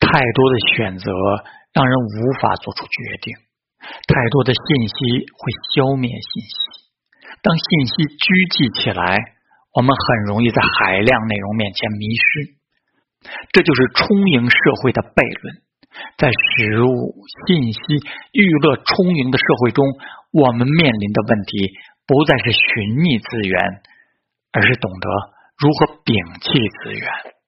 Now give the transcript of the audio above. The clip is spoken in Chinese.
太多的选择让人无法做出决定，太多的信息会消灭信息。当信息聚集起来，我们很容易在海量内容面前迷失。这就是充盈社会的悖论。在食物、信息、娱乐充盈的社会中，我们面临的问题不再是寻觅资源，而是懂得如何摒弃资源。